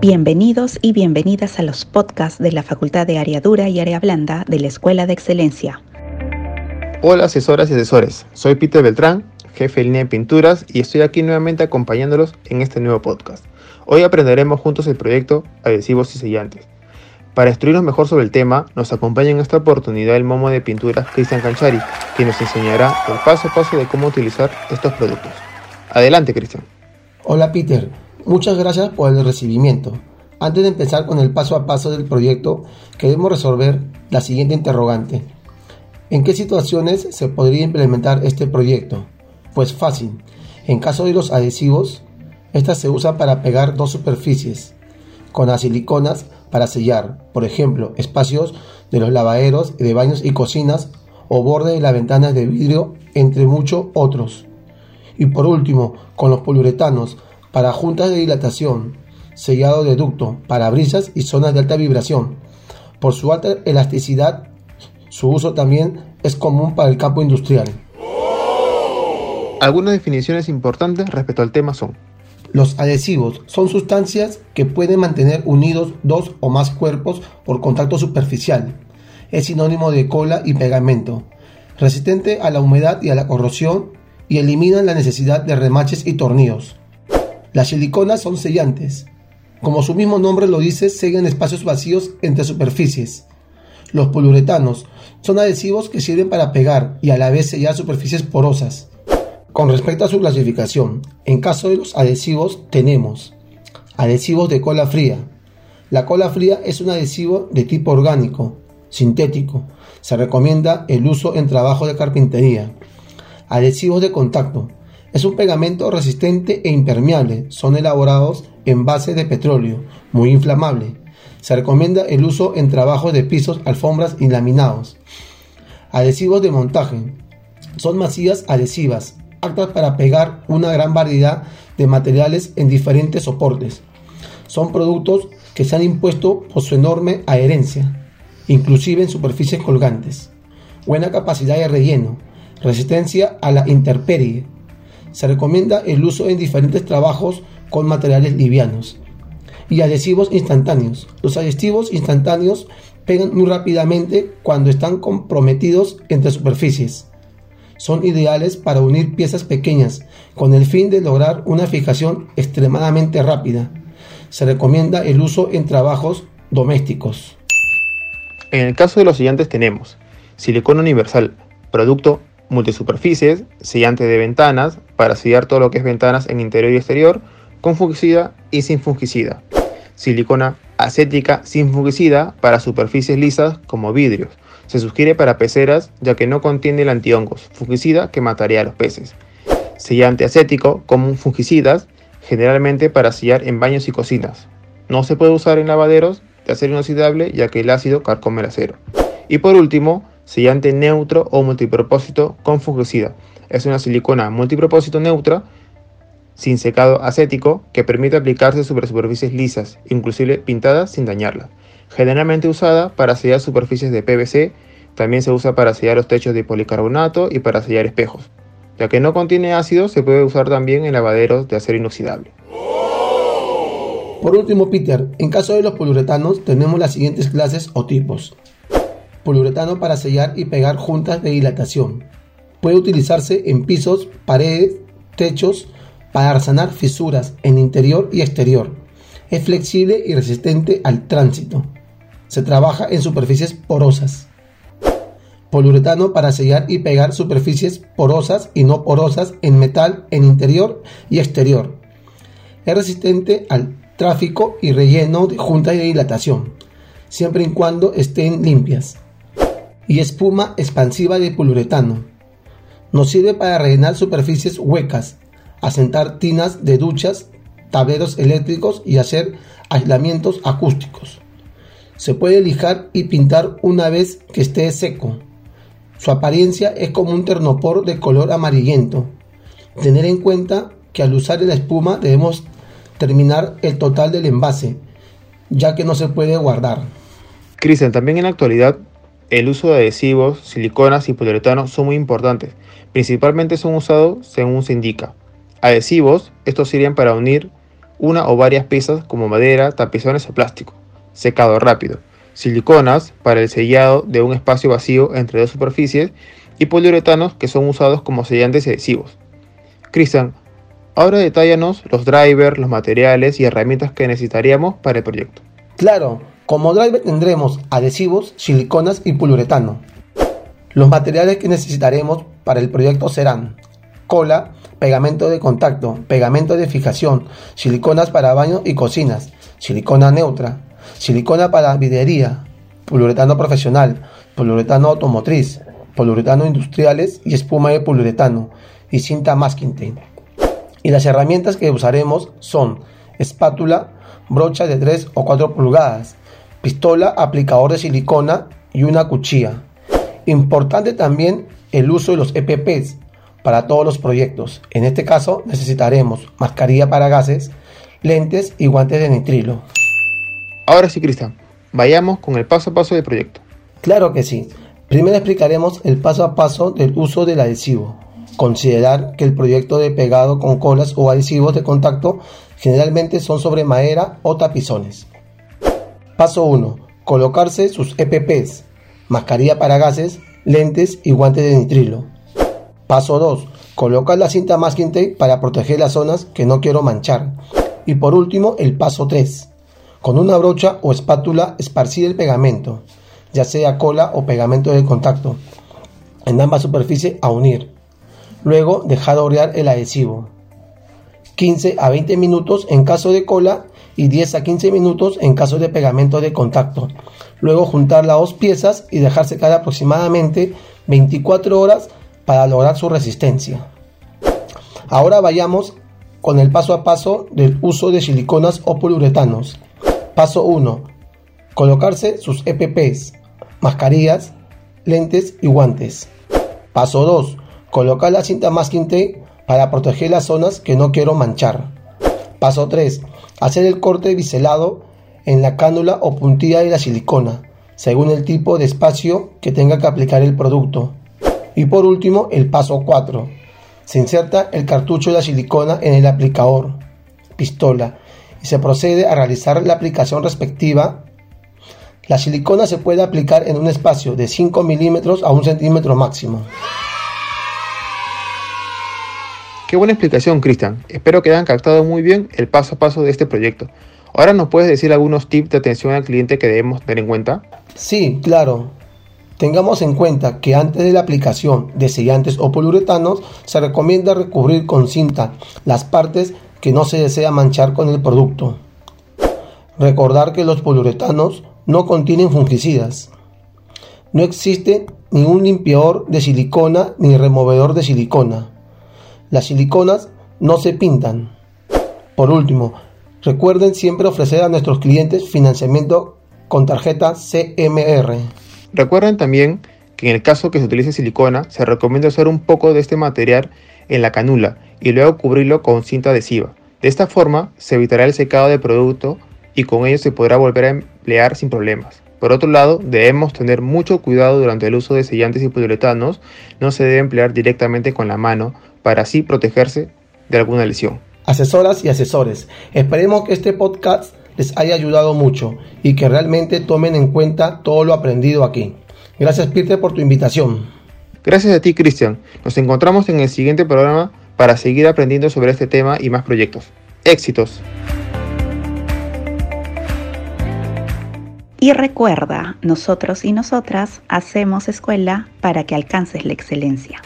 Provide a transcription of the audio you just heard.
Bienvenidos y bienvenidas a los podcasts de la Facultad de Área Dura y Área Blanda de la Escuela de Excelencia. Hola asesoras y asesores, soy Peter Beltrán, jefe de línea de pinturas y estoy aquí nuevamente acompañándolos en este nuevo podcast. Hoy aprenderemos juntos el proyecto Adhesivos y Sellantes. Para instruirnos mejor sobre el tema, nos acompaña en esta oportunidad el momo de pinturas Cristian Canchari, quien nos enseñará el paso a paso de cómo utilizar estos productos. Adelante, Cristian. Hola, Peter. Muchas gracias por el recibimiento. Antes de empezar con el paso a paso del proyecto, queremos resolver la siguiente interrogante. ¿En qué situaciones se podría implementar este proyecto? Pues fácil. En caso de los adhesivos, esta se usa para pegar dos superficies, con las siliconas para sellar, por ejemplo, espacios de los lavaderos, de baños y cocinas, o borde de las ventanas de vidrio, entre muchos otros. Y por último, con los poliuretanos para juntas de dilatación, sellado de ducto, parabrisas y zonas de alta vibración. Por su alta elasticidad, su uso también es común para el campo industrial. Algunas definiciones importantes respecto al tema son los adhesivos son sustancias que pueden mantener unidos dos o más cuerpos por contacto superficial. Es sinónimo de cola y pegamento, resistente a la humedad y a la corrosión y eliminan la necesidad de remaches y tornillos. Las siliconas son sellantes. Como su mismo nombre lo dice, sellan espacios vacíos entre superficies. Los poliuretanos son adhesivos que sirven para pegar y a la vez sellar superficies porosas. Con respecto a su clasificación, en caso de los adhesivos tenemos adhesivos de cola fría. La cola fría es un adhesivo de tipo orgánico, sintético. Se recomienda el uso en trabajo de carpintería. Adhesivos de contacto. Es un pegamento resistente e impermeable. Son elaborados en base de petróleo, muy inflamable. Se recomienda el uso en trabajos de pisos, alfombras y laminados. Adhesivos de montaje. Son masías adhesivas, aptas para pegar una gran variedad de materiales en diferentes soportes. Son productos que se han impuesto por su enorme adherencia, inclusive en superficies colgantes. Buena capacidad de relleno, resistencia a la intemperie. Se recomienda el uso en diferentes trabajos con materiales livianos. Y adhesivos instantáneos. Los adhesivos instantáneos pegan muy rápidamente cuando están comprometidos entre superficies son ideales para unir piezas pequeñas con el fin de lograr una fijación extremadamente rápida. Se recomienda el uso en trabajos domésticos. En el caso de los sellantes tenemos silicona universal, producto multisuperficies, sellante de ventanas, para sellar todo lo que es ventanas en interior y exterior, con fungicida y sin fungicida. Silicona acética sin fungicida para superficies lisas como vidrios, se sugiere para peceras ya que no contiene el antihongos, fungicida que mataría a los peces. Sellante acético, común fungicidas, generalmente para sellar en baños y cocinas. No se puede usar en lavaderos de acero inoxidable ya que el ácido carcome el acero. Y por último, sellante neutro o multipropósito con fungicida. Es una silicona multipropósito neutra sin secado acético que permite aplicarse sobre superficies lisas, inclusive pintadas sin dañarlas generalmente usada para sellar superficies de PVC, también se usa para sellar los techos de policarbonato y para sellar espejos. Ya que no contiene ácido, se puede usar también en lavaderos de acero inoxidable. Por último, Peter, en caso de los poliuretanos tenemos las siguientes clases o tipos. Poliuretano para sellar y pegar juntas de dilatación. Puede utilizarse en pisos, paredes, techos, para sanar fisuras en interior y exterior. Es flexible y resistente al tránsito. Se trabaja en superficies porosas. Poliuretano para sellar y pegar superficies porosas y no porosas en metal en interior y exterior. Es resistente al tráfico y relleno de junta y de dilatación, siempre y cuando estén limpias. Y espuma expansiva de poliuretano. Nos sirve para rellenar superficies huecas, asentar tinas de duchas, tableros eléctricos y hacer aislamientos acústicos. Se puede lijar y pintar una vez que esté seco. Su apariencia es como un ternopor de color amarillento. Tener en cuenta que al usar la espuma debemos terminar el total del envase, ya que no se puede guardar. Cristian, también en la actualidad el uso de adhesivos, siliconas y poliuretano son muy importantes. Principalmente son usados según se indica. Adhesivos, estos sirven para unir una o varias piezas como madera, tapizones o plástico, secado rápido, siliconas para el sellado de un espacio vacío entre dos superficies y poliuretanos que son usados como sellantes adhesivos. Cristian, ahora detállanos los drivers, los materiales y herramientas que necesitaríamos para el proyecto. Claro, como driver tendremos adhesivos, siliconas y poliuretano. Los materiales que necesitaremos para el proyecto serán cola, pegamento de contacto, pegamento de fijación, siliconas para baños y cocinas, silicona neutra, silicona para videría, poliuretano profesional, poliuretano automotriz, poliuretano industriales y espuma de poliuretano y cinta masking tape. Y las herramientas que usaremos son espátula, brocha de 3 o 4 pulgadas, pistola, aplicador de silicona y una cuchilla. Importante también el uso de los EPPs para todos los proyectos. En este caso necesitaremos mascarilla para gases, lentes y guantes de nitrilo. Ahora sí, Cristian, vayamos con el paso a paso del proyecto. Claro que sí. Primero explicaremos el paso a paso del uso del adhesivo. Considerar que el proyecto de pegado con colas o adhesivos de contacto generalmente son sobre madera o tapizones. Paso 1. Colocarse sus EPPs, mascarilla para gases, lentes y guantes de nitrilo. Paso 2. Colocar la cinta masking tape para proteger las zonas que no quiero manchar. Y por último, el paso 3. Con una brocha o espátula esparcir el pegamento, ya sea cola o pegamento de contacto, en ambas superficies a unir. Luego dejar orear el adhesivo. 15 a 20 minutos en caso de cola y 10 a 15 minutos en caso de pegamento de contacto. Luego juntar las dos piezas y dejar secar aproximadamente 24 horas para lograr su resistencia. Ahora vayamos con el paso a paso del uso de siliconas o poliuretanos. Paso 1. Colocarse sus EPPs, mascarillas, lentes y guantes. Paso 2. Colocar la cinta masking tape para proteger las zonas que no quiero manchar. Paso 3. Hacer el corte biselado en la cánula o puntilla de la silicona, según el tipo de espacio que tenga que aplicar el producto. Y por último, el paso 4. Se inserta el cartucho de la silicona en el aplicador, pistola, y se procede a realizar la aplicación respectiva. La silicona se puede aplicar en un espacio de 5 milímetros a 1 centímetro máximo. Qué buena explicación, Cristian. Espero que hayan captado muy bien el paso a paso de este proyecto. Ahora nos puedes decir algunos tips de atención al cliente que debemos tener en cuenta. Sí, claro. Tengamos en cuenta que antes de la aplicación de sellantes o poliuretanos se recomienda recubrir con cinta las partes que no se desea manchar con el producto. Recordar que los poliuretanos no contienen fungicidas. No existe ningún limpiador de silicona ni removedor de silicona. Las siliconas no se pintan. Por último, recuerden siempre ofrecer a nuestros clientes financiamiento con tarjeta CMR. Recuerden también que en el caso que se utilice silicona, se recomienda usar un poco de este material en la canula y luego cubrirlo con cinta adhesiva. De esta forma se evitará el secado del producto y con ello se podrá volver a emplear sin problemas. Por otro lado, debemos tener mucho cuidado durante el uso de sellantes y poliuretanos, no se debe emplear directamente con la mano para así protegerse de alguna lesión. Asesoras y asesores, esperemos que este podcast les haya ayudado mucho y que realmente tomen en cuenta todo lo aprendido aquí. Gracias Peter por tu invitación. Gracias a ti Cristian. Nos encontramos en el siguiente programa para seguir aprendiendo sobre este tema y más proyectos. Éxitos. Y recuerda, nosotros y nosotras hacemos escuela para que alcances la excelencia.